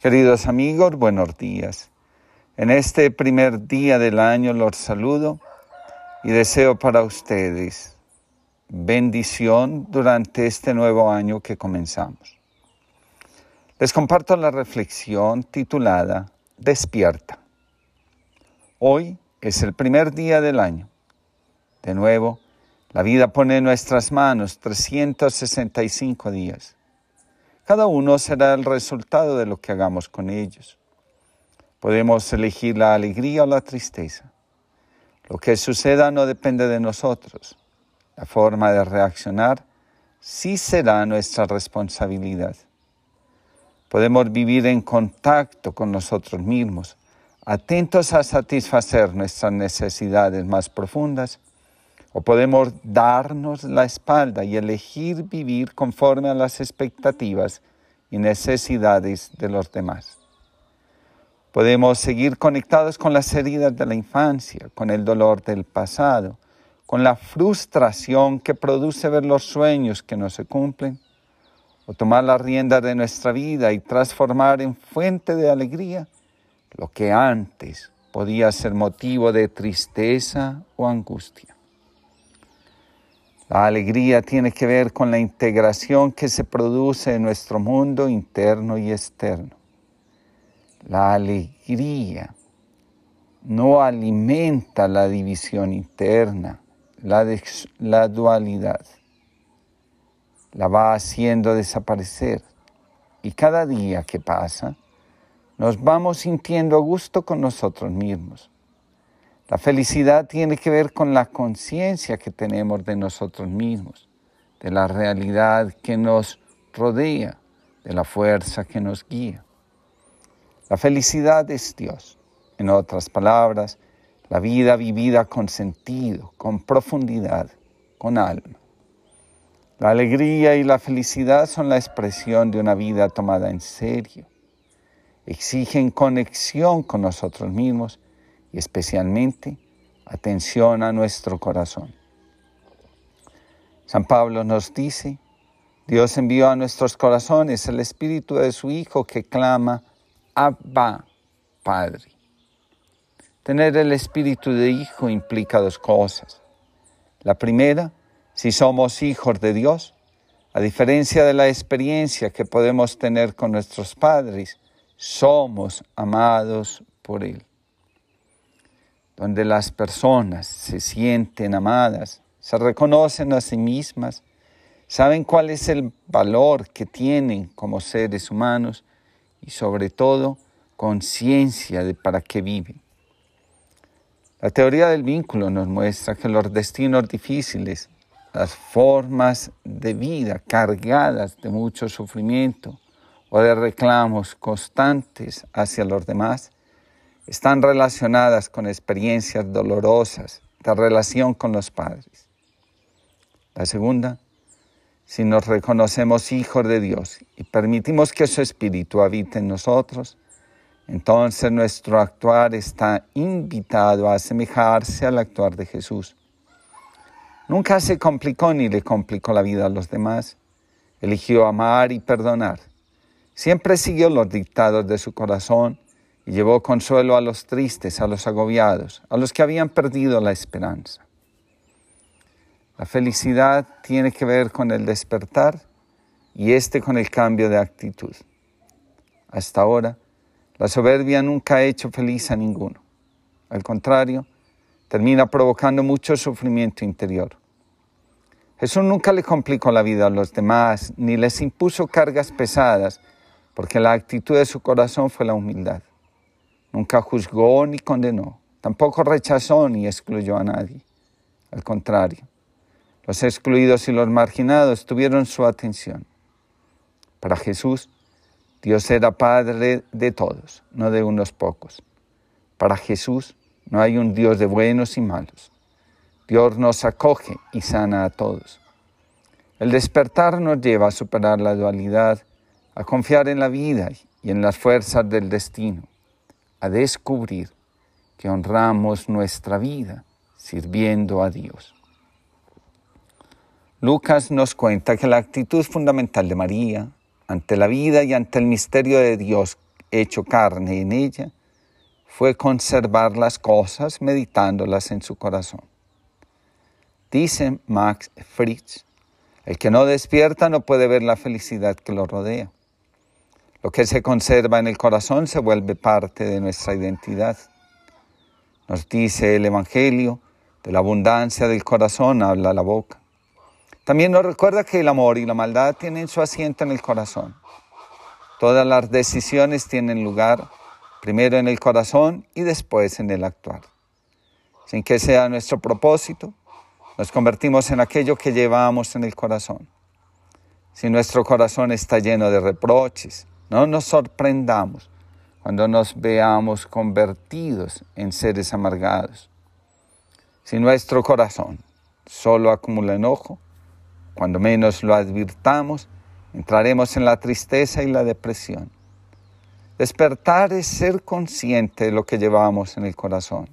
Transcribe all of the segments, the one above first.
Queridos amigos, buenos días. En este primer día del año los saludo y deseo para ustedes bendición durante este nuevo año que comenzamos. Les comparto la reflexión titulada Despierta. Hoy es el primer día del año. De nuevo, la vida pone en nuestras manos 365 días. Cada uno será el resultado de lo que hagamos con ellos. Podemos elegir la alegría o la tristeza. Lo que suceda no depende de nosotros. La forma de reaccionar sí será nuestra responsabilidad. Podemos vivir en contacto con nosotros mismos, atentos a satisfacer nuestras necesidades más profundas o podemos darnos la espalda y elegir vivir conforme a las expectativas y necesidades de los demás. Podemos seguir conectados con las heridas de la infancia, con el dolor del pasado, con la frustración que produce ver los sueños que no se cumplen, o tomar la rienda de nuestra vida y transformar en fuente de alegría lo que antes podía ser motivo de tristeza o angustia. La alegría tiene que ver con la integración que se produce en nuestro mundo interno y externo. La alegría no alimenta la división interna, la, dualidad. La va haciendo desaparecer. Y cada día que pasa, nos vamos sintiendo a gusto con nosotros mismos la felicidad tiene que ver con la conciencia que tenemos de nosotros mismos, de la realidad que nos rodea, de la fuerza que nos guía. La felicidad es Dios. En otras palabras, la vida vivida con sentido, con profundidad, con alma. La alegría y la felicidad son la expresión de una vida tomada en serio. Exigen conexión con nosotros mismos y especialmente atención a nuestro corazón. San Pablo nos dice, Dios envió a nuestros corazones el Espíritu de su Hijo que clama, Abba, Padre. Tener el Espíritu de Hijo implica dos cosas. La primera, si somos hijos de Dios, a diferencia de la experiencia que podemos tener con nuestros padres, somos amados por Él donde las personas se sienten amadas, se reconocen a sí mismas, saben cuál es el valor que tienen como seres humanos y sobre todo conciencia de para qué viven. La teoría del vínculo nos muestra que los destinos difíciles, las formas de vida cargadas de mucho sufrimiento o de reclamos constantes hacia los demás, están relacionadas con experiencias dolorosas de relación con los padres. La segunda, si nos reconocemos hijos de Dios y permitimos que su Espíritu habite en nosotros, entonces nuestro actuar está invitado a asemejarse al actuar de Jesús. Nunca se complicó ni le complicó la vida a los demás. Eligió amar y perdonar. Siempre siguió los dictados de su corazón y llevó consuelo a los tristes, a los agobiados, a los que habían perdido la esperanza. La felicidad tiene que ver con el despertar y este con el cambio de actitud. Hasta ahora, la soberbia nunca ha hecho feliz a ninguno. Al contrario, termina provocando mucho sufrimiento interior. Jesús nunca le complicó la vida a los demás, ni les impuso cargas pesadas, porque la actitud de su corazón fue la humildad. Nunca juzgó ni condenó, tampoco rechazó ni excluyó a nadie. Al contrario, los excluidos y los marginados tuvieron su atención. Para Jesús, Dios era Padre de todos, no de unos pocos. Para Jesús no hay un Dios de buenos y malos. Dios nos acoge y sana a todos. El despertar nos lleva a superar la dualidad, a confiar en la vida y en las fuerzas del destino a descubrir que honramos nuestra vida sirviendo a Dios. Lucas nos cuenta que la actitud fundamental de María ante la vida y ante el misterio de Dios hecho carne en ella, fue conservar las cosas meditándolas en su corazón. Dice Max Fritz, el que no despierta no puede ver la felicidad que lo rodea. Lo que se conserva en el corazón se vuelve parte de nuestra identidad. Nos dice el Evangelio, de la abundancia del corazón habla la boca. También nos recuerda que el amor y la maldad tienen su asiento en el corazón. Todas las decisiones tienen lugar primero en el corazón y después en el actuar. Sin que sea nuestro propósito, nos convertimos en aquello que llevamos en el corazón. Si nuestro corazón está lleno de reproches, no nos sorprendamos cuando nos veamos convertidos en seres amargados. Si nuestro corazón solo acumula enojo, cuando menos lo advirtamos, entraremos en la tristeza y la depresión. Despertar es ser consciente de lo que llevamos en el corazón.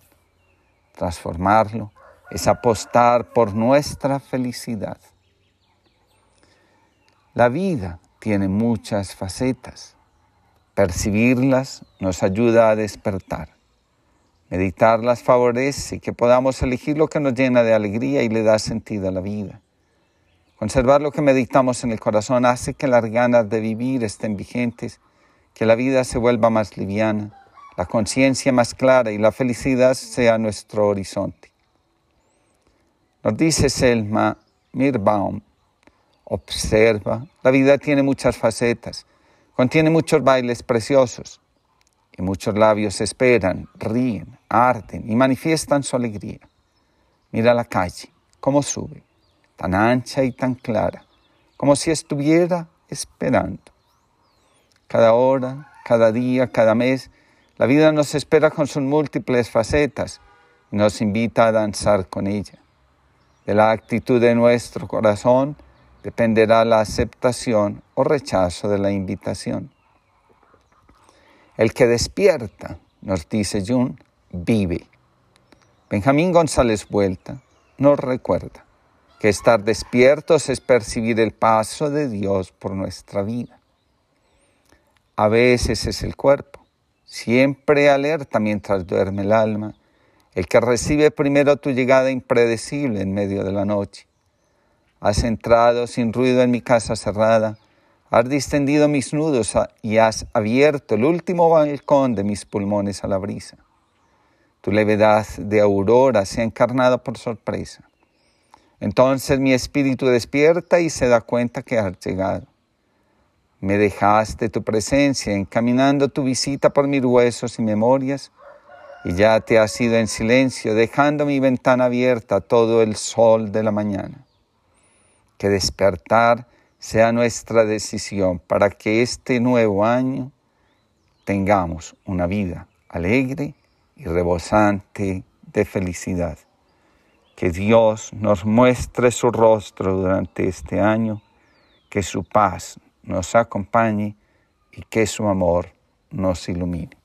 Transformarlo es apostar por nuestra felicidad. La vida tiene muchas facetas. Percibirlas nos ayuda a despertar. Meditarlas favorece que podamos elegir lo que nos llena de alegría y le da sentido a la vida. Conservar lo que meditamos en el corazón hace que las ganas de vivir estén vigentes, que la vida se vuelva más liviana, la conciencia más clara y la felicidad sea nuestro horizonte. Nos dice Selma Mirbaum, observa, la vida tiene muchas facetas, contiene muchos bailes preciosos y muchos labios esperan, ríen, arden y manifiestan su alegría. Mira la calle, cómo sube tan ancha y tan clara, como si estuviera esperando. Cada hora, cada día, cada mes, la vida nos espera con sus múltiples facetas y nos invita a danzar con ella. De la actitud de nuestro corazón dependerá la aceptación o rechazo de la invitación. El que despierta, nos dice Jung, vive. Benjamín González Vuelta nos recuerda que estar despiertos es percibir el paso de Dios por nuestra vida. A veces es el cuerpo, siempre alerta mientras duerme el alma, el que recibe primero tu llegada impredecible en medio de la noche. Has entrado sin ruido en mi casa cerrada, has distendido mis nudos y has abierto el último balcón de mis pulmones a la brisa. Tu levedad de aurora se ha encarnado por sorpresa. Entonces mi espíritu despierta y se da cuenta que has llegado. Me dejaste tu presencia encaminando tu visita por mis huesos y memorias y ya te has ido en silencio dejando mi ventana abierta todo el sol de la mañana. Que despertar sea nuestra decisión para que este nuevo año tengamos una vida alegre y rebosante de felicidad. Que Dios nos muestre su rostro durante este año, que su paz nos acompañe y que su amor nos ilumine.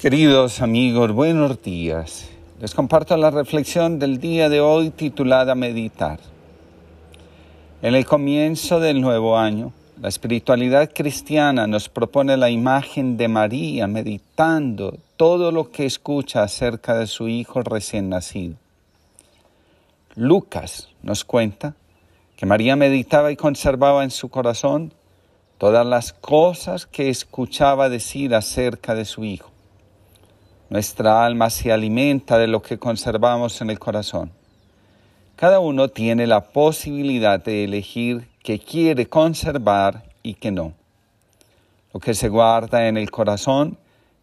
Queridos amigos, buenos días. Les comparto la reflexión del día de hoy titulada Meditar. En el comienzo del nuevo año, la espiritualidad cristiana nos propone la imagen de María meditando todo lo que escucha acerca de su hijo recién nacido. Lucas nos cuenta que María meditaba y conservaba en su corazón todas las cosas que escuchaba decir acerca de su hijo. Nuestra alma se alimenta de lo que conservamos en el corazón. Cada uno tiene la posibilidad de elegir que quiere conservar y que no. Lo que se guarda en el corazón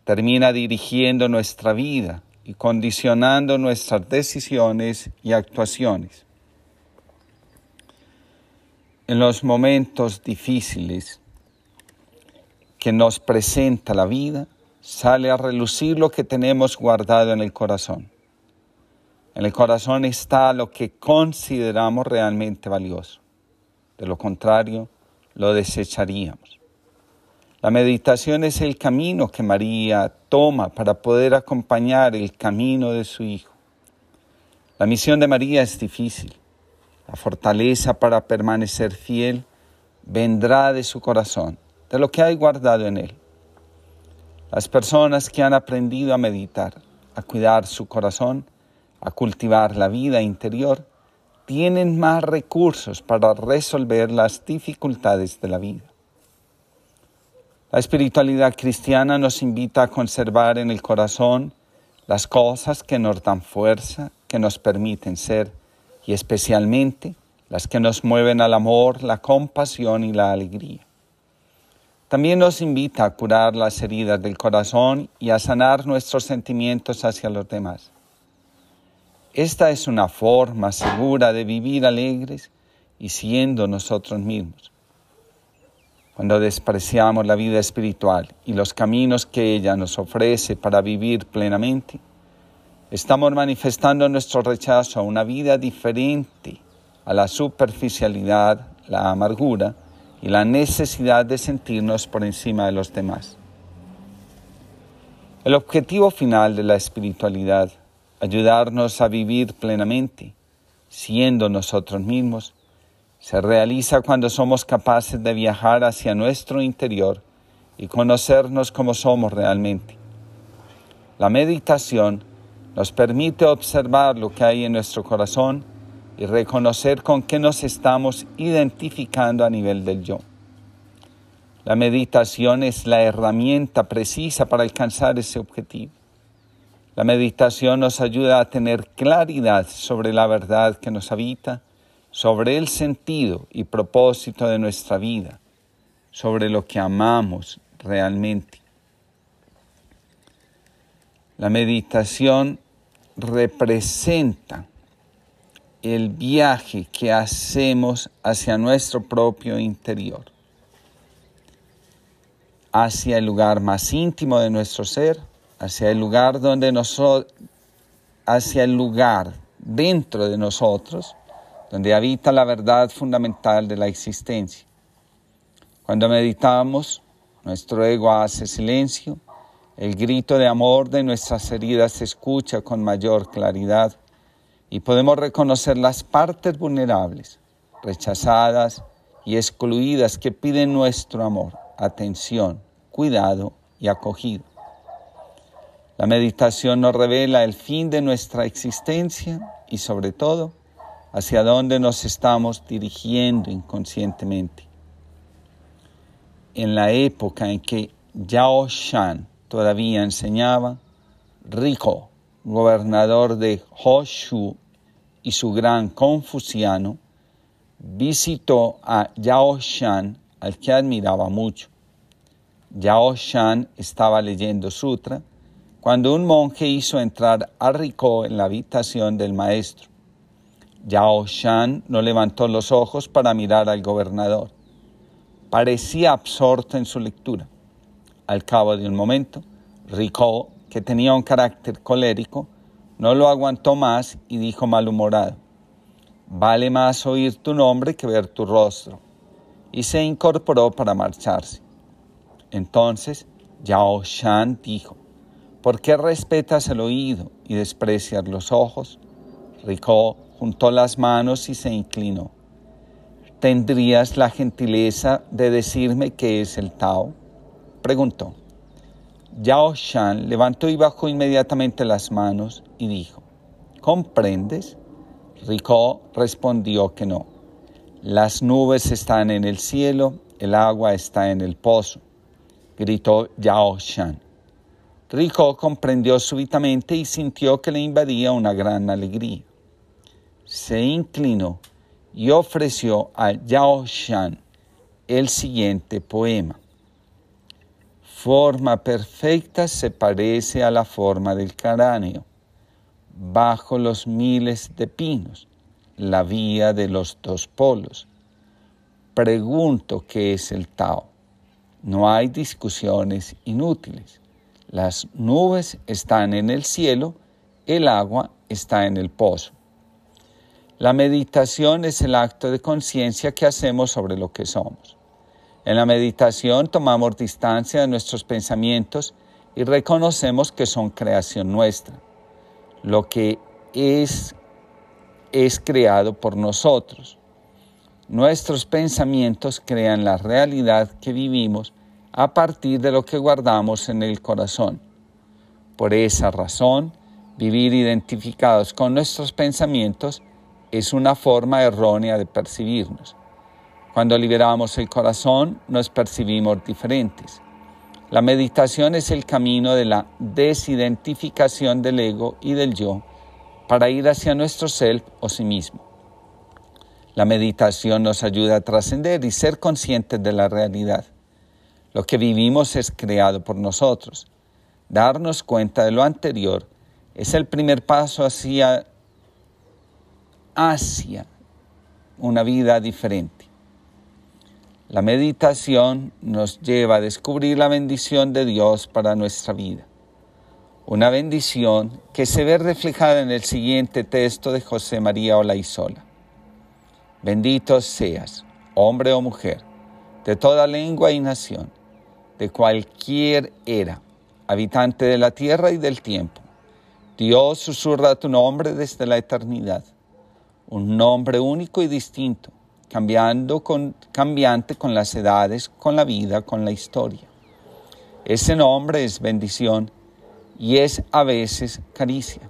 termina dirigiendo nuestra vida y condicionando nuestras decisiones y actuaciones. En los momentos difíciles que nos presenta la vida, sale a relucir lo que tenemos guardado en el corazón. En el corazón está lo que consideramos realmente valioso. De lo contrario, lo desecharíamos. La meditación es el camino que María toma para poder acompañar el camino de su Hijo. La misión de María es difícil. La fortaleza para permanecer fiel vendrá de su corazón, de lo que hay guardado en él. Las personas que han aprendido a meditar, a cuidar su corazón, a cultivar la vida interior, tienen más recursos para resolver las dificultades de la vida. La espiritualidad cristiana nos invita a conservar en el corazón las cosas que nos dan fuerza, que nos permiten ser, y especialmente las que nos mueven al amor, la compasión y la alegría. También nos invita a curar las heridas del corazón y a sanar nuestros sentimientos hacia los demás. Esta es una forma segura de vivir alegres y siendo nosotros mismos. Cuando despreciamos la vida espiritual y los caminos que ella nos ofrece para vivir plenamente, estamos manifestando nuestro rechazo a una vida diferente, a la superficialidad, la amargura y la necesidad de sentirnos por encima de los demás. El objetivo final de la espiritualidad, ayudarnos a vivir plenamente, siendo nosotros mismos, se realiza cuando somos capaces de viajar hacia nuestro interior y conocernos como somos realmente. La meditación nos permite observar lo que hay en nuestro corazón y reconocer con qué nos estamos identificando a nivel del yo. La meditación es la herramienta precisa para alcanzar ese objetivo. La meditación nos ayuda a tener claridad sobre la verdad que nos habita sobre el sentido y propósito de nuestra vida, sobre lo que amamos realmente. La meditación representa el viaje que hacemos hacia nuestro propio interior, hacia el lugar más íntimo de nuestro ser, hacia el lugar donde nosotros, hacia el lugar dentro de nosotros donde habita la verdad fundamental de la existencia. Cuando meditamos, nuestro ego hace silencio, el grito de amor de nuestras heridas se escucha con mayor claridad y podemos reconocer las partes vulnerables, rechazadas y excluidas que piden nuestro amor, atención, cuidado y acogida. La meditación nos revela el fin de nuestra existencia y sobre todo hacia dónde nos estamos dirigiendo inconscientemente. En la época en que Yao Shan todavía enseñaba, Rico, gobernador de Hoshu y su gran confuciano, visitó a Yao Shan, al que admiraba mucho. Yao Shan estaba leyendo sutra cuando un monje hizo entrar a Rico en la habitación del maestro. Yao Shan no levantó los ojos para mirar al gobernador. Parecía absorto en su lectura. Al cabo de un momento, Rico, que tenía un carácter colérico, no lo aguantó más y dijo malhumorado, Vale más oír tu nombre que ver tu rostro. Y se incorporó para marcharse. Entonces Yao Shan dijo, ¿por qué respetas el oído y desprecias los ojos? Rico juntó las manos y se inclinó. ¿Tendrías la gentileza de decirme qué es el Tao? Preguntó. Yao Shan levantó y bajó inmediatamente las manos y dijo, ¿comprendes? Rico respondió que no. Las nubes están en el cielo, el agua está en el pozo, gritó Yao Shan. Rico comprendió súbitamente y sintió que le invadía una gran alegría se inclinó y ofreció a Yao Shan el siguiente poema. Forma perfecta se parece a la forma del cráneo, bajo los miles de pinos, la vía de los dos polos. Pregunto qué es el Tao. No hay discusiones inútiles. Las nubes están en el cielo, el agua está en el pozo. La meditación es el acto de conciencia que hacemos sobre lo que somos. En la meditación tomamos distancia de nuestros pensamientos y reconocemos que son creación nuestra. Lo que es es creado por nosotros. nuestros pensamientos crean la realidad que vivimos a partir de lo que guardamos en el corazón. Por esa razón, vivir identificados con nuestros pensamientos es una forma errónea de percibirnos. Cuando liberamos el corazón, nos percibimos diferentes. La meditación es el camino de la desidentificación del ego y del yo para ir hacia nuestro self o sí mismo. La meditación nos ayuda a trascender y ser conscientes de la realidad. Lo que vivimos es creado por nosotros. Darnos cuenta de lo anterior es el primer paso hacia, hacia una vida diferente. La meditación nos lleva a descubrir la bendición de Dios para nuestra vida. Una bendición que se ve reflejada en el siguiente texto de José María Olaizola. Bendito seas, hombre o mujer, de toda lengua y nación, de cualquier era, habitante de la tierra y del tiempo. Dios susurra tu nombre desde la eternidad, un nombre único y distinto cambiando con, cambiante con las edades, con la vida, con la historia. Ese nombre es bendición y es a veces caricia.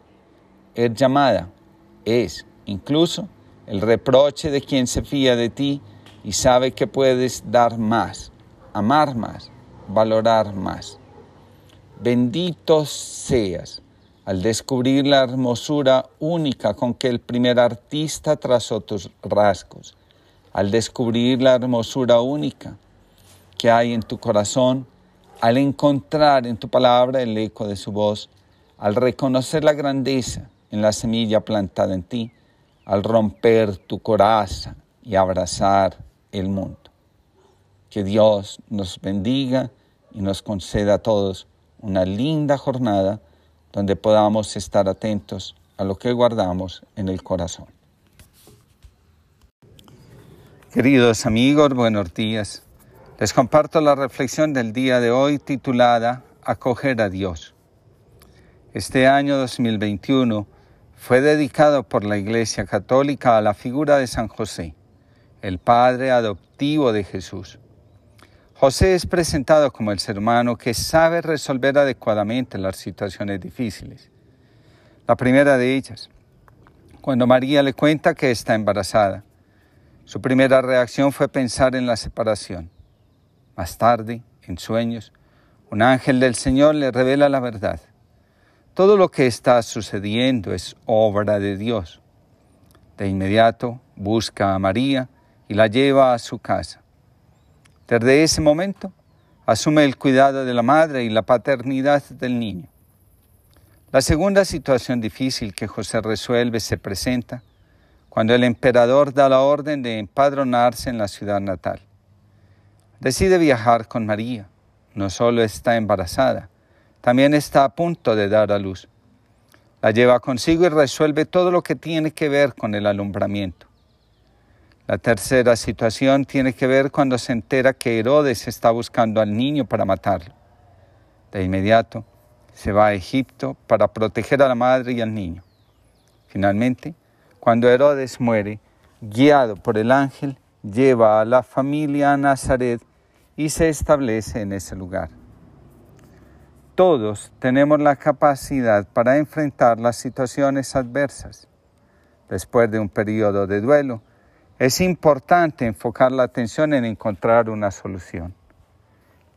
Es llamada, es incluso el reproche de quien se fía de ti y sabe que puedes dar más, amar más, valorar más. Bendito seas al descubrir la hermosura única con que el primer artista trazó tus rasgos al descubrir la hermosura única que hay en tu corazón, al encontrar en tu palabra el eco de su voz, al reconocer la grandeza en la semilla plantada en ti, al romper tu coraza y abrazar el mundo. Que Dios nos bendiga y nos conceda a todos una linda jornada donde podamos estar atentos a lo que guardamos en el corazón. Queridos amigos, buenos días. Les comparto la reflexión del día de hoy titulada Acoger a Dios. Este año 2021 fue dedicado por la Iglesia Católica a la figura de San José, el Padre adoptivo de Jesús. José es presentado como el ser humano que sabe resolver adecuadamente las situaciones difíciles. La primera de ellas, cuando María le cuenta que está embarazada. Su primera reacción fue pensar en la separación. Más tarde, en sueños, un ángel del Señor le revela la verdad. Todo lo que está sucediendo es obra de Dios. De inmediato busca a María y la lleva a su casa. Desde ese momento asume el cuidado de la madre y la paternidad del niño. La segunda situación difícil que José resuelve se presenta cuando el emperador da la orden de empadronarse en la ciudad natal. Decide viajar con María. No solo está embarazada, también está a punto de dar a luz. La lleva consigo y resuelve todo lo que tiene que ver con el alumbramiento. La tercera situación tiene que ver cuando se entera que Herodes está buscando al niño para matarlo. De inmediato se va a Egipto para proteger a la madre y al niño. Finalmente, cuando Herodes muere, guiado por el ángel, lleva a la familia a Nazaret y se establece en ese lugar. Todos tenemos la capacidad para enfrentar las situaciones adversas. Después de un periodo de duelo, es importante enfocar la atención en encontrar una solución.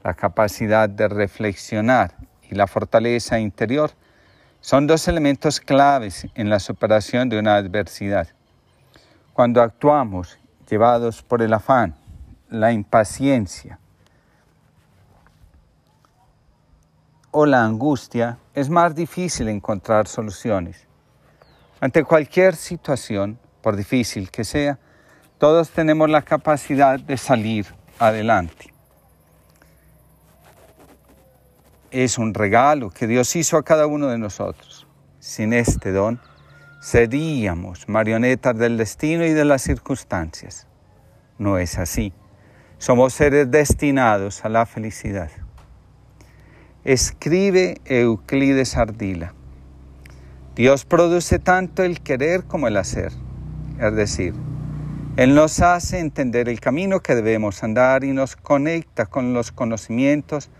La capacidad de reflexionar y la fortaleza interior son dos elementos claves en la superación de una adversidad. Cuando actuamos llevados por el afán, la impaciencia o la angustia, es más difícil encontrar soluciones. Ante cualquier situación, por difícil que sea, todos tenemos la capacidad de salir adelante. Es un regalo que Dios hizo a cada uno de nosotros. Sin este don, seríamos marionetas del destino y de las circunstancias. No es así. Somos seres destinados a la felicidad. Escribe Euclides Ardila. Dios produce tanto el querer como el hacer. Es decir, Él nos hace entender el camino que debemos andar y nos conecta con los conocimientos,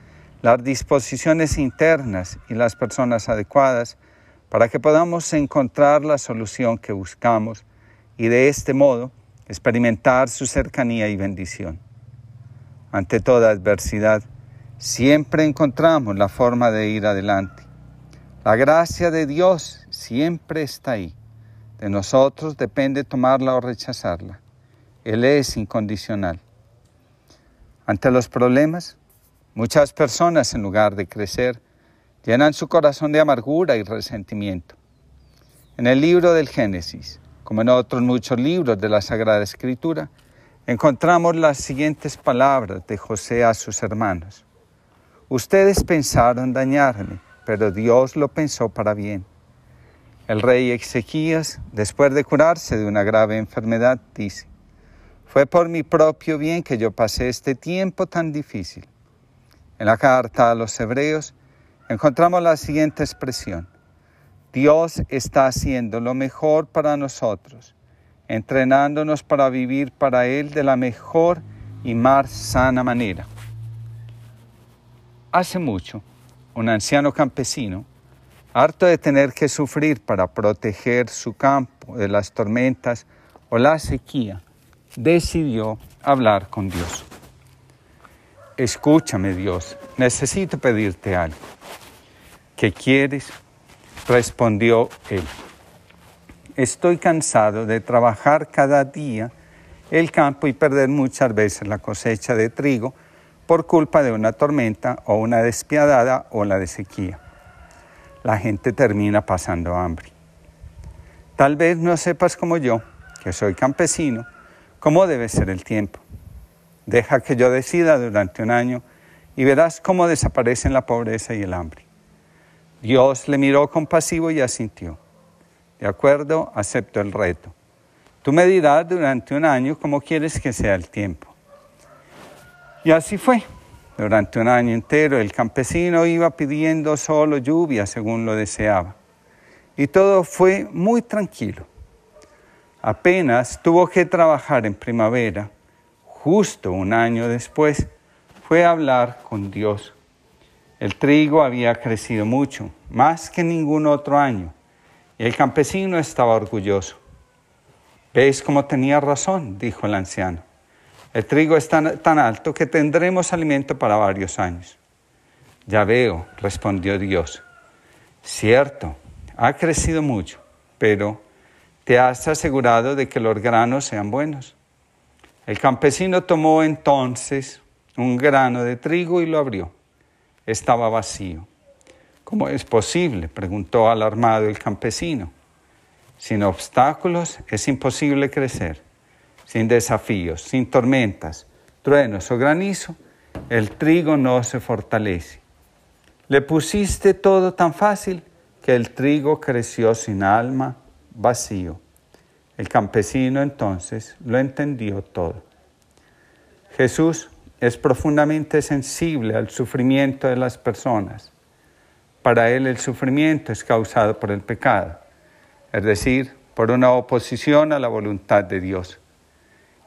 las disposiciones internas y las personas adecuadas para que podamos encontrar la solución que buscamos y de este modo experimentar su cercanía y bendición. Ante toda adversidad, siempre encontramos la forma de ir adelante. La gracia de Dios siempre está ahí. De nosotros depende tomarla o rechazarla. Él es incondicional. Ante los problemas, muchas personas en lugar de crecer, llenan su corazón de amargura y resentimiento. En el libro del Génesis, como en otros muchos libros de la Sagrada Escritura, encontramos las siguientes palabras de José a sus hermanos. Ustedes pensaron dañarme, pero Dios lo pensó para bien. El rey Ezequías, después de curarse de una grave enfermedad, dice, fue por mi propio bien que yo pasé este tiempo tan difícil. En la carta a los hebreos encontramos la siguiente expresión. Dios está haciendo lo mejor para nosotros, entrenándonos para vivir para Él de la mejor y más sana manera. Hace mucho, un anciano campesino, harto de tener que sufrir para proteger su campo de las tormentas o la sequía, decidió hablar con Dios. Escúchame Dios, necesito pedirte algo. ¿Qué quieres? Respondió él. Estoy cansado de trabajar cada día el campo y perder muchas veces la cosecha de trigo por culpa de una tormenta o una despiadada ola de sequía. La gente termina pasando hambre. Tal vez no sepas como yo, que soy campesino, cómo debe ser el tiempo. Deja que yo decida durante un año y verás cómo desaparecen la pobreza y el hambre. Dios le miró compasivo y asintió. De acuerdo, acepto el reto. Tú me dirás durante un año cómo quieres que sea el tiempo. Y así fue. Durante un año entero el campesino iba pidiendo solo lluvia según lo deseaba. Y todo fue muy tranquilo. Apenas tuvo que trabajar en primavera, justo un año después, fue a hablar con Dios. El trigo había crecido mucho, más que ningún otro año, y el campesino estaba orgulloso. ¿Ves cómo tenía razón? dijo el anciano. El trigo es tan, tan alto que tendremos alimento para varios años. Ya veo, respondió Dios. Cierto, ha crecido mucho, pero te has asegurado de que los granos sean buenos. El campesino tomó entonces un grano de trigo y lo abrió. Estaba vacío. ¿Cómo es posible? preguntó alarmado el campesino. Sin obstáculos es imposible crecer. Sin desafíos, sin tormentas, truenos o granizo, el trigo no se fortalece. Le pusiste todo tan fácil que el trigo creció sin alma vacío. El campesino entonces lo entendió todo. Jesús es profundamente sensible al sufrimiento de las personas. Para él el sufrimiento es causado por el pecado, es decir, por una oposición a la voluntad de Dios.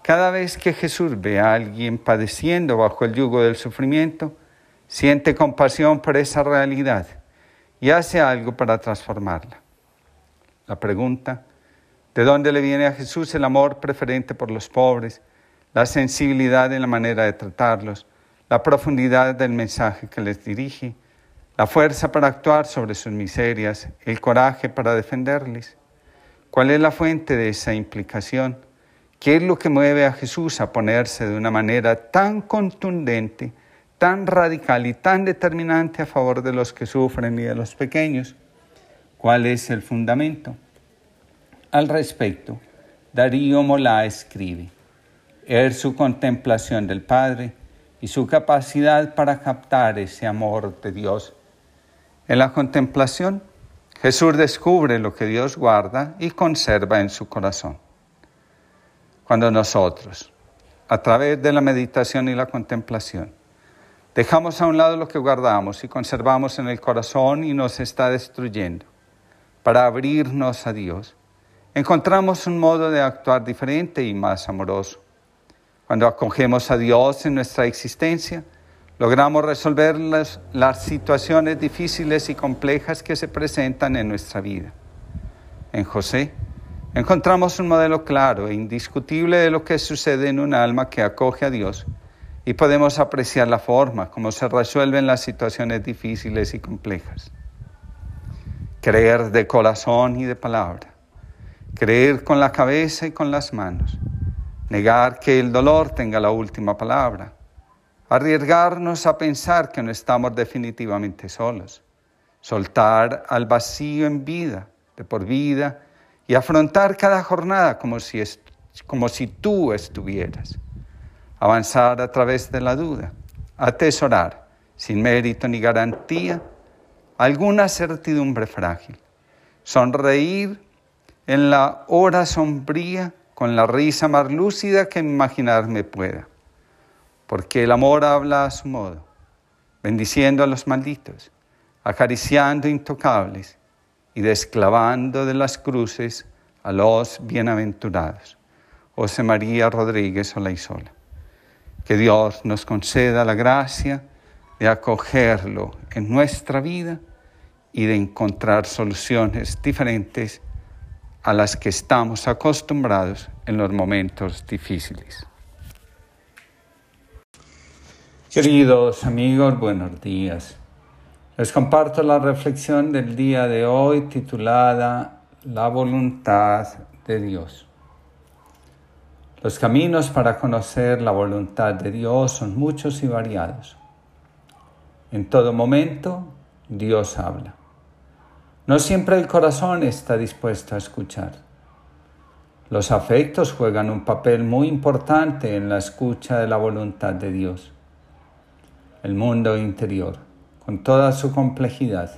Cada vez que Jesús ve a alguien padeciendo bajo el yugo del sufrimiento, siente compasión por esa realidad y hace algo para transformarla. La pregunta, ¿de dónde le viene a Jesús el amor preferente por los pobres, la sensibilidad en la manera de tratarlos, la profundidad del mensaje que les dirige, la fuerza para actuar sobre sus miserias, el coraje para defenderles? ¿Cuál es la fuente de esa implicación? ¿Qué es lo que mueve a Jesús a ponerse de una manera tan contundente, tan radical y tan determinante a favor de los que sufren y de los pequeños? ¿Cuál es el fundamento? Al respecto, Darío Molá escribe, es su contemplación del Padre y su capacidad para captar ese amor de Dios. En la contemplación, Jesús descubre lo que Dios guarda y conserva en su corazón. Cuando nosotros, a través de la meditación y la contemplación, dejamos a un lado lo que guardamos y conservamos en el corazón y nos está destruyendo, para abrirnos a Dios, encontramos un modo de actuar diferente y más amoroso. Cuando acogemos a Dios en nuestra existencia, logramos resolver las, situaciones difíciles y complejas que se presentan en nuestra vida. En José encontramos un modelo claro e indiscutible de lo que sucede en un alma que acoge a Dios y podemos apreciar la forma como se resuelven las situaciones difíciles y complejas. Creer de corazón y de palabra, creer con la cabeza y con las manos, negar que el dolor tenga la última palabra, arriesgarnos a pensar que no estamos definitivamente solos, soltar al vacío en vida, de por vida, y afrontar cada jornada como si, como si tú estuvieras. Avanzar a través de la duda, atesorar, sin mérito ni garantía, alguna certidumbre frágil, sonreír en la hora sombría con la risa más lúcida que imaginarme pueda, porque el amor habla a su modo, bendiciendo a los malditos, acariciando intocables y desclavando de las cruces a los bienaventurados. José María Rodríguez Olaizola. Que Dios nos conceda la gracia de acogerlo en nuestra vida y de encontrar soluciones diferentes a las que estamos acostumbrados en los momentos difíciles. Queridos amigos, buenos días. Les comparto la reflexión del día de hoy titulada La voluntad de Dios. Los caminos para conocer la voluntad de Dios son muchos y variados. En todo momento Dios habla. No siempre el corazón está dispuesto a escuchar. Los afectos juegan un papel muy importante en la escucha de la voluntad de Dios. El mundo interior, con toda su complejidad,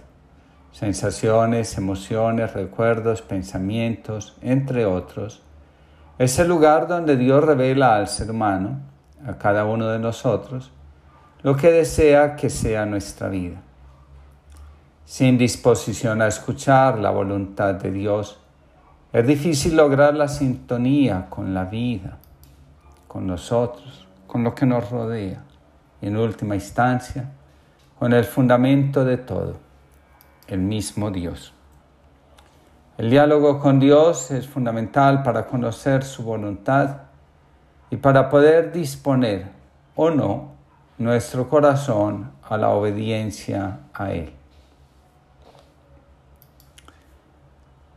sensaciones, emociones, recuerdos, pensamientos, entre otros, es el lugar donde Dios revela al ser humano, a cada uno de nosotros, lo que desea que sea nuestra vida. Sin disposición a escuchar la voluntad de Dios, es difícil lograr la sintonía con la vida, con nosotros, con lo que nos rodea y en última instancia, con el fundamento de todo, el mismo Dios. El diálogo con Dios es fundamental para conocer su voluntad y para poder disponer o no nuestro corazón a la obediencia a Él.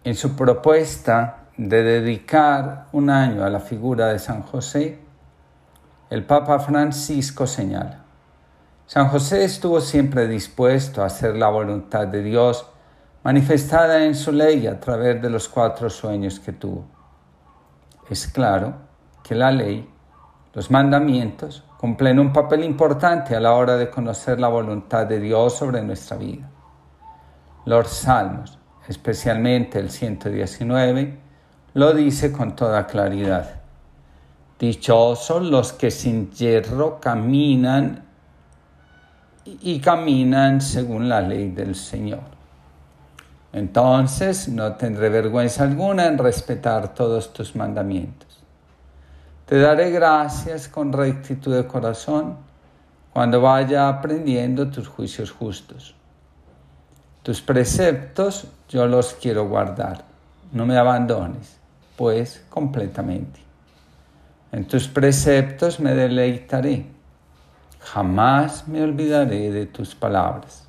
En su propuesta de dedicar un año a la figura de San José, el Papa Francisco señala, San José estuvo siempre dispuesto a hacer la voluntad de Dios manifestada en su ley a través de los cuatro sueños que tuvo. Es claro que la ley, los mandamientos, cumplen un papel importante a la hora de conocer la voluntad de Dios sobre nuestra vida. Los salmos, especialmente el 119, lo dice con toda claridad. Dichosos los que sin hierro caminan y caminan según la ley del Señor. Entonces no tendré vergüenza alguna en respetar todos tus mandamientos. Te daré gracias con rectitud de corazón cuando vaya aprendiendo tus juicios justos. Tus preceptos yo los quiero guardar. No me abandones, pues completamente. En tus preceptos me deleitaré. Jamás me olvidaré de tus palabras.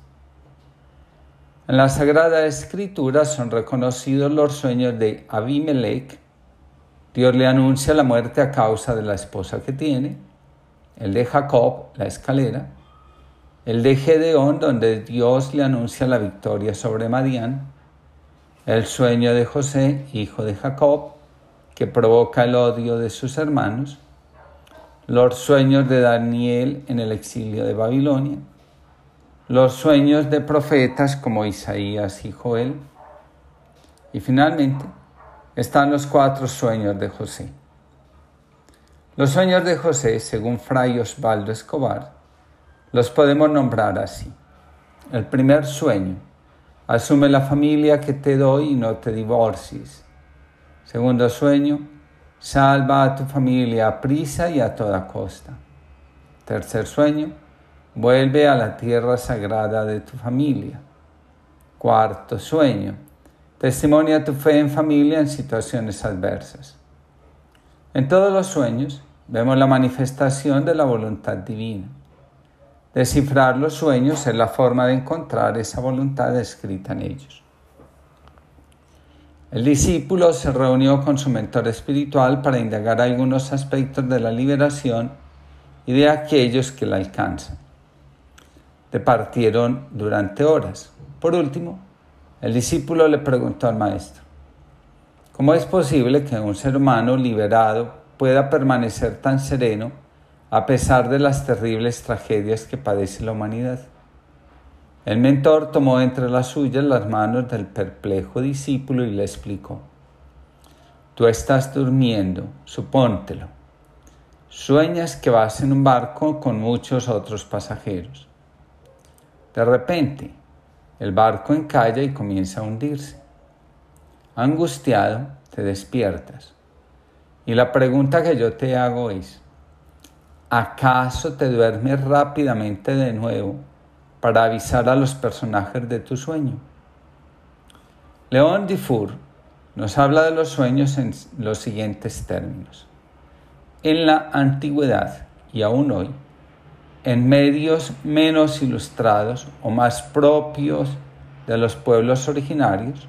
En la Sagrada Escritura son reconocidos los sueños de Abimelech. Dios le anuncia la muerte a causa de la esposa que tiene. El de Jacob, la escalera. El de Gedeón, donde Dios le anuncia la victoria sobre Madián. El sueño de José, hijo de Jacob, que provoca el odio de sus hermanos. Los sueños de Daniel en el exilio de Babilonia los sueños de profetas como Isaías y Joel. Y finalmente están los cuatro sueños de José. Los sueños de José, según Fray Osvaldo Escobar, los podemos nombrar así. El primer sueño, asume la familia que te doy y no te divorcies. Segundo sueño, salva a tu familia a prisa y a toda costa. Tercer sueño, vuelve a la tierra sagrada de tu familia. Cuarto sueño, testimonia tu fe en familia en situaciones adversas. En todos los sueños vemos la manifestación de la voluntad divina. Descifrar los sueños es la forma de encontrar esa voluntad escrita en ellos. El discípulo se reunió con su mentor espiritual para indagar algunos aspectos de la liberación y de aquellos que la alcanzan. Departieron durante horas. Por último, el discípulo le preguntó al maestro, ¿cómo es posible que un ser humano liberado pueda permanecer tan sereno a pesar de las terribles tragedias que padece la humanidad? El mentor tomó entre las suyas las manos del perplejo discípulo y le explicó, Tú estás durmiendo, supóntelo. Sueñas que vas en un barco con muchos otros pasajeros. De repente, el barco encalla y comienza a hundirse. Angustiado, te despiertas. Y la pregunta que yo te hago es, ¿acaso te duermes rápidamente de nuevo para avisar a los personajes de tu sueño. León Dufour nos habla de los sueños en los siguientes términos. En la antigüedad y aún hoy, en medios menos ilustrados o más propios de los pueblos originarios,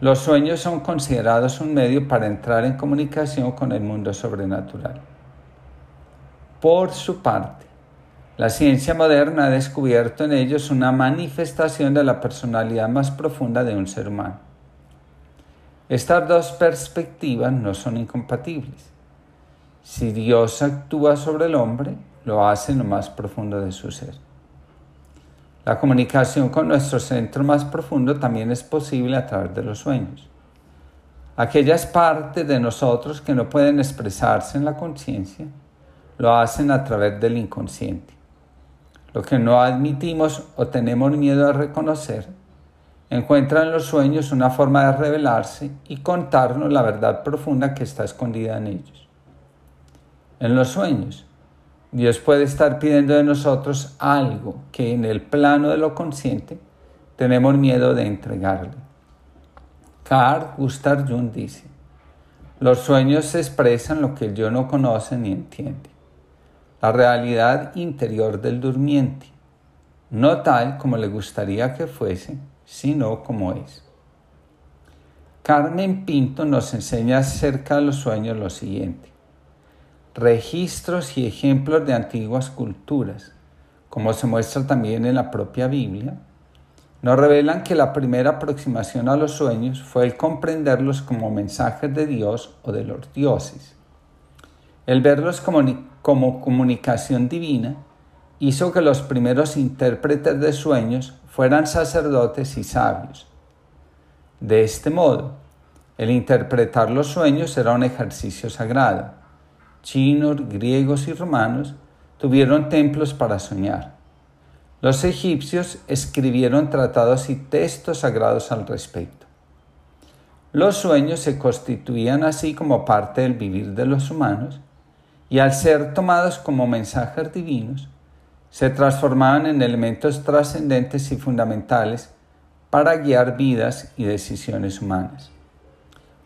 los sueños son considerados un medio para entrar en comunicación con el mundo sobrenatural. Por su parte, la ciencia moderna ha descubierto en ellos una manifestación de la personalidad más profunda de un ser humano. Estas dos perspectivas no son incompatibles. Si Dios actúa sobre el hombre, lo hace en lo más profundo de su ser. La comunicación con nuestro centro más profundo también es posible a través de los sueños. Aquellas partes de nosotros que no pueden expresarse en la conciencia, lo hacen a través del inconsciente. Lo que no admitimos o tenemos miedo a reconocer, encuentra en los sueños una forma de revelarse y contarnos la verdad profunda que está escondida en ellos. En los sueños, Dios puede estar pidiendo de nosotros algo que en el plano de lo consciente tenemos miedo de entregarle. Carl Gustav Jung dice, los sueños expresan lo que yo no conoce ni entiende la realidad interior del durmiente, no tal como le gustaría que fuese, sino como es. Carmen Pinto nos enseña acerca de los sueños lo siguiente. Registros y ejemplos de antiguas culturas, como se muestra también en la propia Biblia, nos revelan que la primera aproximación a los sueños fue el comprenderlos como mensajes de Dios o de los dioses. El verlos como como comunicación divina, hizo que los primeros intérpretes de sueños fueran sacerdotes y sabios. De este modo, el interpretar los sueños era un ejercicio sagrado. Chinos, griegos y romanos tuvieron templos para soñar. Los egipcios escribieron tratados y textos sagrados al respecto. Los sueños se constituían así como parte del vivir de los humanos y al ser tomados como mensajes divinos, se transformaban en elementos trascendentes y fundamentales para guiar vidas y decisiones humanas.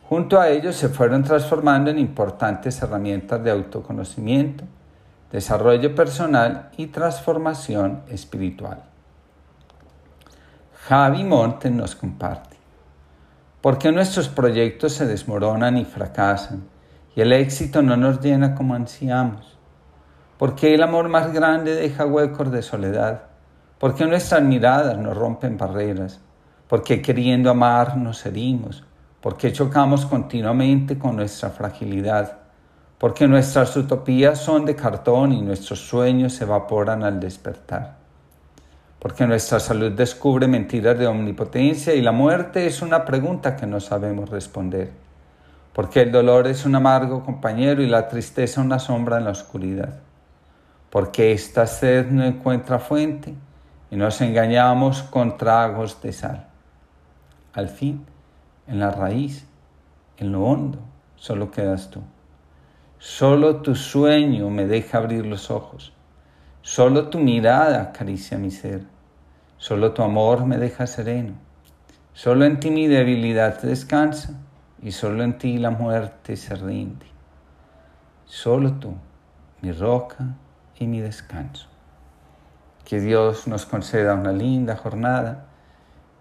Junto a ellos se fueron transformando en importantes herramientas de autoconocimiento, desarrollo personal y transformación espiritual. Javi Monte nos comparte. ¿Por qué nuestros proyectos se desmoronan y fracasan? Y el éxito no nos llena como ansiamos. ¿Por qué el amor más grande deja huecos de soledad? ¿Por qué nuestras miradas nos rompen barreras? ¿Por qué queriendo amar nos herimos? ¿Por qué chocamos continuamente con nuestra fragilidad? ¿Por qué nuestras utopías son de cartón y nuestros sueños se evaporan al despertar? Porque nuestra salud descubre mentiras de omnipotencia y la muerte es una pregunta que no sabemos responder porque el dolor es un amargo compañero y la tristeza una sombra en la oscuridad, porque esta sed no encuentra fuente y nos engañamos con tragos de sal. Al fin, en la raíz, en lo hondo, solo quedas tú. Solo tu sueño me deja abrir los ojos. Solo tu mirada acaricia mi ser. Solo tu amor me deja sereno. Solo en ti mi debilidad descansa y solo en ti la muerte se rinde. Solo tú, mi roca y mi descanso. Que Dios nos conceda una linda jornada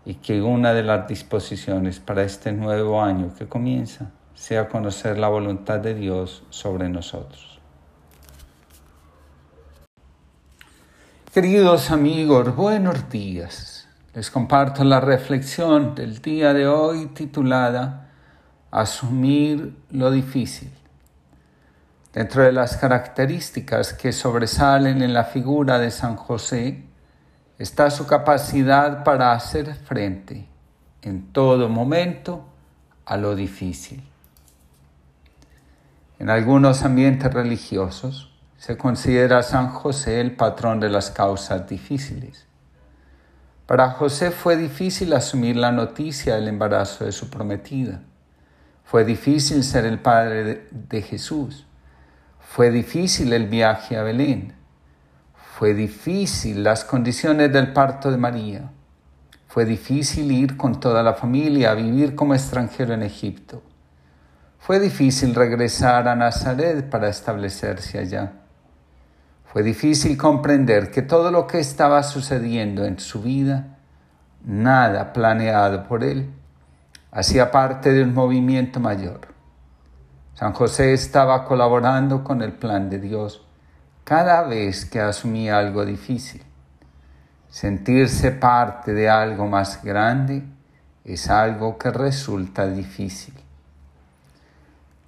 y que una de las disposiciones para este nuevo año que comienza sea conocer la voluntad de Dios sobre nosotros. Queridos amigos, buenos días. Les comparto la reflexión del día de hoy titulada Asumir lo difícil. Dentro de las características que sobresalen en la figura de San José está su capacidad para hacer frente en todo momento a lo difícil. En algunos ambientes religiosos se considera a San José el patrón de las causas difíciles. Para José fue difícil asumir la noticia del embarazo de su prometida. Fue difícil ser el padre de, Jesús. Fue difícil el viaje a Belén. Fue difícil las condiciones del parto de María. Fue difícil ir con toda la familia a vivir como extranjero en Egipto. Fue difícil regresar a Nazaret para establecerse allá. Fue difícil comprender que todo lo que estaba sucediendo en su vida, nada planeado por él, hacía parte de un movimiento mayor. San José estaba colaborando con el plan de Dios cada vez que asumía algo difícil. Sentirse parte de algo más grande es algo que resulta difícil.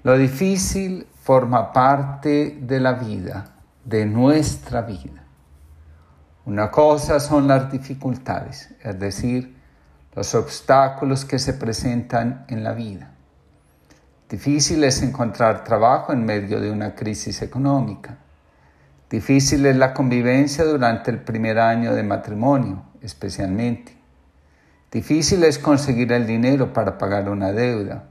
Lo difícil forma parte de la vida, de nuestra vida. Una cosa son las dificultades, es decir, los obstáculos que se presentan en la vida. Difícil es encontrar trabajo en medio de una crisis económica. Difícil es la convivencia durante el primer año de matrimonio, especialmente. Difícil es conseguir el dinero para pagar una deuda.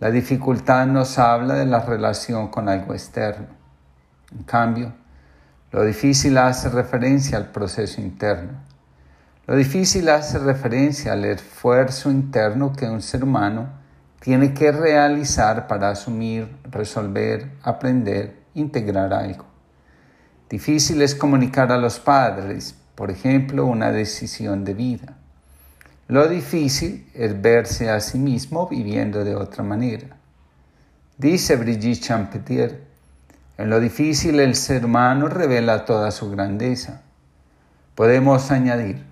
La dificultad nos habla de la relación con algo externo. En cambio, lo difícil hace referencia al proceso interno. Lo difícil hace referencia al esfuerzo interno que un ser humano tiene que realizar para asumir, resolver, aprender, integrar algo. Difícil es comunicar a los padres, por ejemplo, una decisión de vida. Lo difícil es verse a sí mismo viviendo de otra manera. Dice Brigitte Champetier, en lo difícil el ser humano revela toda su grandeza. Podemos añadir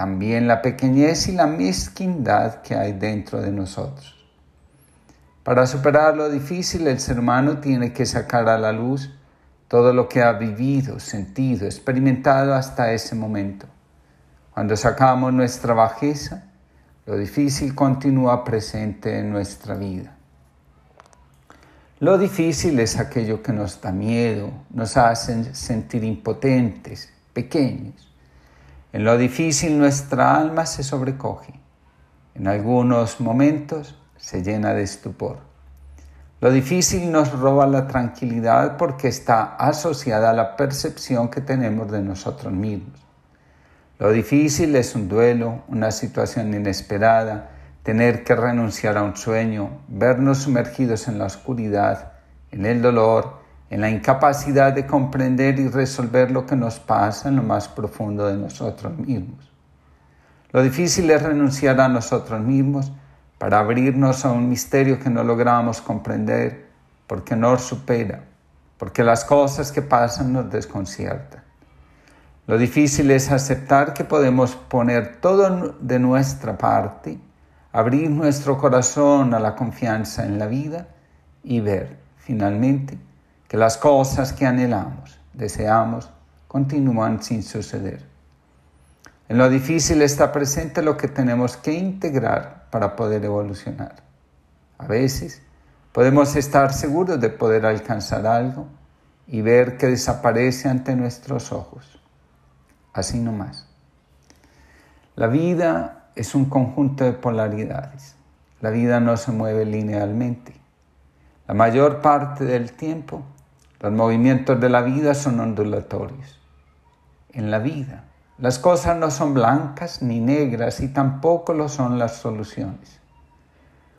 también la pequeñez y la mezquindad que hay dentro de nosotros. Para superar lo difícil el ser humano tiene que sacar a la luz todo lo que ha vivido, sentido, experimentado hasta ese momento cuando sacamos nuestra bajeza, lo difícil continúa presente en nuestra vida. Lo difícil es aquello que nos da miedo, nos hace sentir impotentes, pequeños. En lo difícil nuestra alma se sobrecoge. En algunos momentos se llena de estupor. Lo difícil nos roba la tranquilidad porque está asociada a la percepción que tenemos de nosotros mismos. Lo difícil es un duelo, una situación inesperada, tener que renunciar a un sueño, vernos sumergidos en la oscuridad, en el dolor, en la incapacidad de comprender y resolver lo que nos pasa en lo más profundo de nosotros mismos. Lo difícil es renunciar a nosotros mismos para abrirnos a un misterio que no logramos comprender porque nos supera, porque las cosas que pasan nos desconciertan. Lo difícil es aceptar que podemos poner todo de nuestra parte, abrir nuestro corazón a la confianza en la vida y ver finalmente que las cosas que anhelamos, deseamos, continúan sin suceder. En lo difícil está presente lo que tenemos que integrar para poder evolucionar. A veces podemos estar seguros de poder alcanzar algo y ver que desaparece ante nuestros ojos así nomás. La vida es un conjunto de polaridades. la vida no se mueve linealmente. La mayor parte del tiempo, los movimientos de la vida son ondulatorios. En la vida, las cosas no son blancas ni negras y tampoco lo son las soluciones.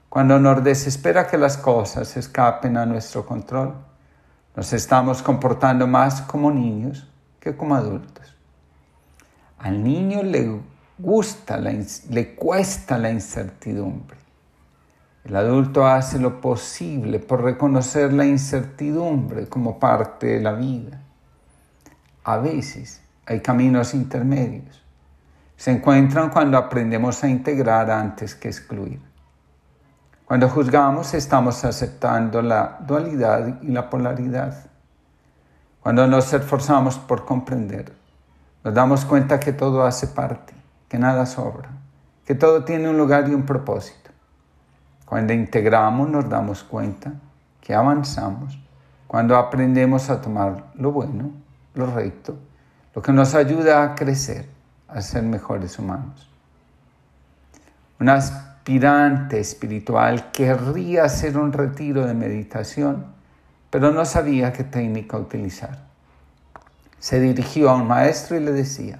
Cuando nos desespera que las cosas escapen a nuestro control, nos estamos comportando más como niños que como adultos. Al niño le gusta, le cuesta la incertidumbre. El adulto hace lo posible por reconocer la incertidumbre como parte de la vida. A veces hay caminos intermedios. Se encuentran cuando aprendemos a integrar antes que excluir. Cuando juzgamos estamos aceptando la dualidad y la polaridad. Cuando nos esforzamos por comprender, nos damos cuenta que todo hace parte, que nada sobra, que todo tiene un lugar y un propósito. Cuando integramos nos damos cuenta que avanzamos, cuando aprendemos a tomar lo bueno, lo recto, lo que nos ayuda a crecer, a ser mejores humanos. Un aspirante espiritual querría hacer un retiro de meditación, pero no sabía qué técnica utilizar. Se dirigió a un maestro y le decía,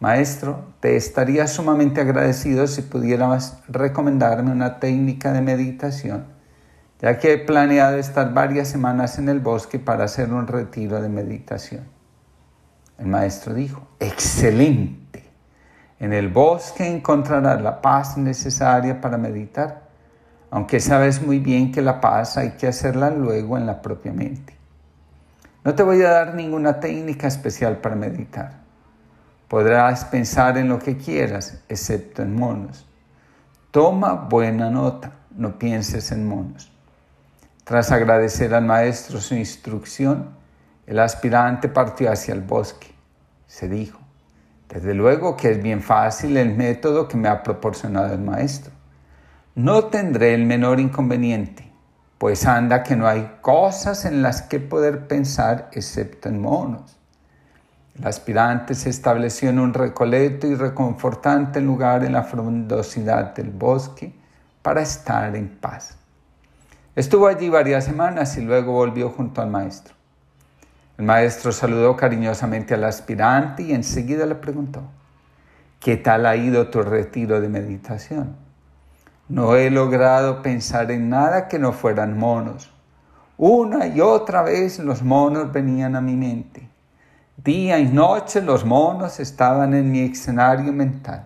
Maestro, te estaría sumamente agradecido si pudieras recomendarme una técnica de meditación, ya que he planeado estar varias semanas en el bosque para hacer un retiro de meditación. El maestro dijo, excelente. En el bosque encontrarás la paz necesaria para meditar, aunque sabes muy bien que la paz hay que hacerla luego en la propia mente. No te voy a dar ninguna técnica especial para meditar Podrás pensar en lo que quieras, excepto en monos. Toma buena nota, no pienses en monos. Tras agradecer al maestro su instrucción, el aspirante partió hacia el bosque. Se dijo, desde luego que es bien fácil el método que me ha proporcionado el maestro. No tendré el menor inconveniente, pues anda que no hay cosas en las que poder pensar excepto en monos. El aspirante se estableció en un recoleto y reconfortante lugar en la frondosidad del bosque para estar en paz. Estuvo allí varias semanas y luego volvió junto al maestro. El maestro saludó cariñosamente al aspirante y enseguida le preguntó, ¿qué tal ha ido tu retiro de meditación? No he logrado pensar en nada que no fueran monos. Una y otra vez los monos venían a mi mente. Día y noche los monos estaban en mi escenario mental.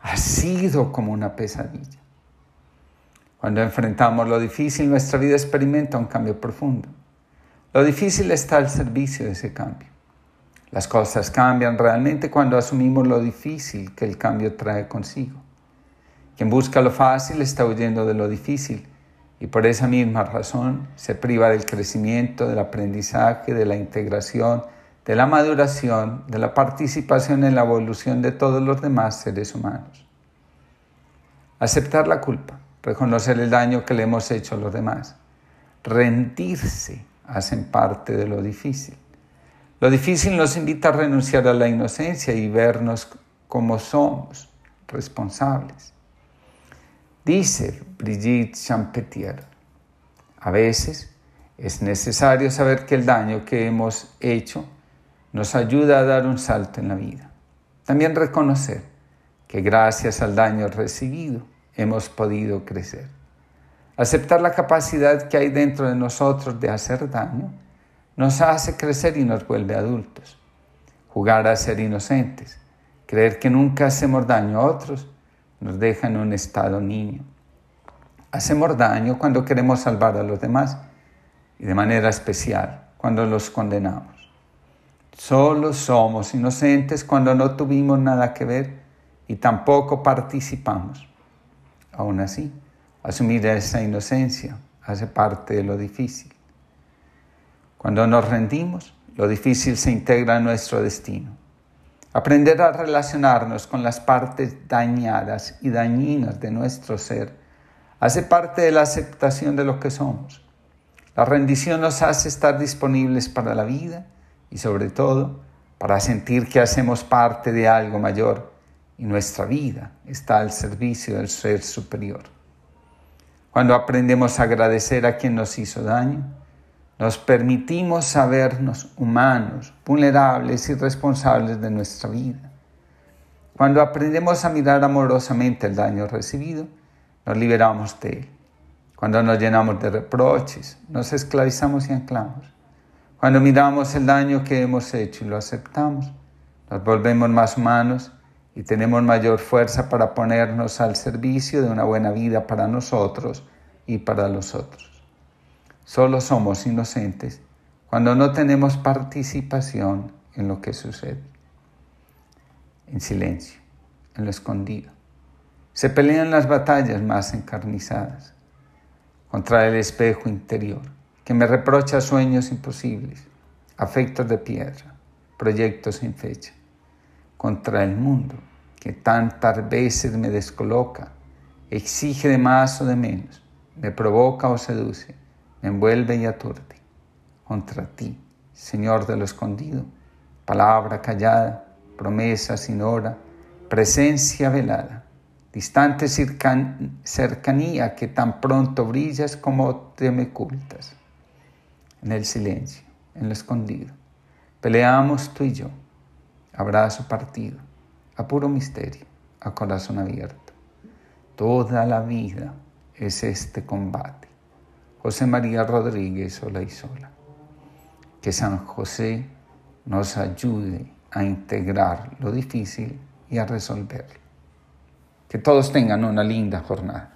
Ha sido como una pesadilla. Cuando enfrentamos lo difícil, nuestra vida experimenta un cambio profundo. Lo difícil está al servicio de ese cambio. Las cosas cambian realmente cuando asumimos lo difícil que el cambio trae consigo. Quien busca lo fácil está huyendo de lo difícil y por esa misma razón se priva del crecimiento, del aprendizaje, de la integración, de la maduración, de la participación en la evolución de todos los demás seres humanos. Aceptar la culpa, reconocer el daño que le hemos hecho a los demás, rendirse hacen parte de lo difícil. Lo difícil nos invita a renunciar a la inocencia y vernos como somos, responsables. Dice Brigitte Champetier, a veces es necesario saber que el daño que hemos hecho nos ayuda a dar un salto en la vida. También reconocer que gracias al daño recibido hemos podido crecer. Aceptar la capacidad que hay dentro de nosotros de hacer daño nos hace crecer y nos vuelve adultos. Jugar a ser inocentes, creer que nunca hacemos daño a otros, nos deja en un estado niño. Hacemos daño cuando queremos salvar a los demás y de manera especial cuando los condenamos. Solo somos inocentes cuando no tuvimos nada que ver y tampoco participamos. Aún así, asumir esa inocencia hace parte de lo difícil. Cuando nos rendimos, lo difícil se integra en nuestro destino. Aprender a relacionarnos con las partes dañadas y dañinas de nuestro ser hace parte de la aceptación de lo que somos. La rendición nos hace estar disponibles para la vida y sobre todo para sentir que hacemos parte de algo mayor y nuestra vida está al servicio del ser superior. Cuando aprendemos a agradecer a quien nos hizo daño, nos permitimos sabernos humanos, vulnerables y responsables de nuestra vida. Cuando aprendemos a mirar amorosamente el daño recibido, nos liberamos de él. Cuando nos llenamos de reproches, nos esclavizamos y anclamos. Cuando miramos el daño que hemos hecho y lo aceptamos, nos volvemos más humanos y tenemos mayor fuerza para ponernos al servicio de una buena vida para nosotros y para los otros. Solo somos inocentes cuando no tenemos participación en lo que sucede en silencio, en lo escondido. Se pelean las batallas más encarnizadas contra el espejo interior, que me reprocha sueños imposibles, afectos de piedra, proyectos sin fecha, contra el mundo que tantas veces me descoloca, exige de más o de menos, me provoca o seduce, me envuelve y aturde. Contra ti, Señor de lo escondido, palabra callada, promesa sin hora, presencia velada, distante cercanía que tan pronto brillas como te me ocultas. En el silencio, en lo escondido, peleamos tú y yo, abrazo partido, a puro misterio, a corazón abierto. Toda la vida es este combate. José María Rodríguez, sola y sola. Que San José nos ayude a integrar lo difícil y a resolverlo. Que todos tengan una linda jornada.